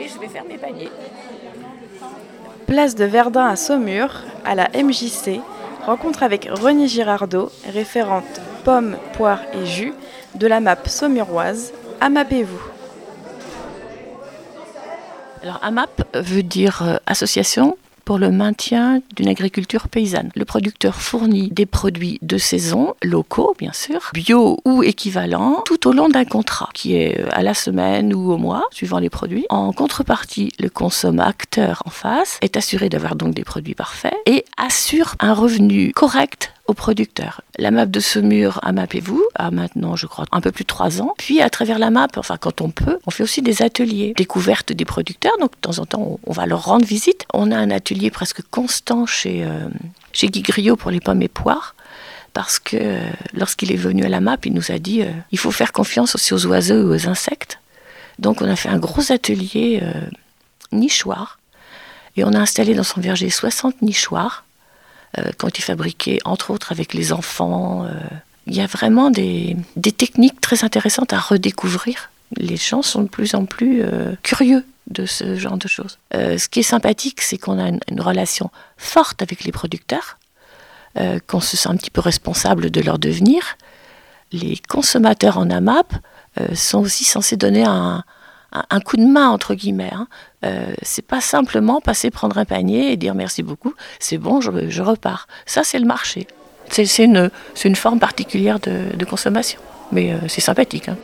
Et je vais faire mes paniers. Place de Verdun à Saumur, à la MJC, rencontre avec René Girardot, référente pommes, poires et jus de la map saumuroise. Amapez-vous. Alors AMAP veut dire euh, association pour le maintien d'une agriculture paysanne. Le producteur fournit des produits de saison, locaux bien sûr, bio ou équivalents, tout au long d'un contrat qui est euh, à la semaine ou au mois, suivant les produits. En contrepartie, le consommateur en face est assuré d'avoir donc des produits parfaits et assure un revenu correct aux producteurs. La map de Saumur à Mapez-vous a maintenant, je crois, un peu plus de trois ans. Puis à travers la map, enfin quand on peut, on fait aussi des ateliers, découvertes des producteurs. Donc de temps en temps, on va leur rendre visite. On a un atelier presque constant chez, euh, Guy Griot pour les pommes et poires parce que euh, lorsqu'il est venu à la map, il nous a dit euh, il faut faire confiance aussi aux oiseaux et aux insectes. Donc on a fait un gros atelier nichoir et on a installé dans son verger 60 nichoirs euh, quand il fabriquait, entre autres avec les enfants. Euh, il y a vraiment des, techniques très intéressantes à redécouvrir. Les gens sont de plus en plus euh, curieux de ce genre de choses. ce qui est sympathique, c'est qu'on a une, relation forte avec les producteurs, qu'on se sent un petit peu responsable de leur devenir. Les consommateurs en AMAP sont aussi censés donner un, un coup de main entre guillemets. Hein. Euh, c'est pas simplement passer prendre un panier et dire merci beaucoup, c'est bon, je, repars. Ça, c'est le marché. C'est une, forme particulière de, consommation, mais euh, c'est sympathique. Hein.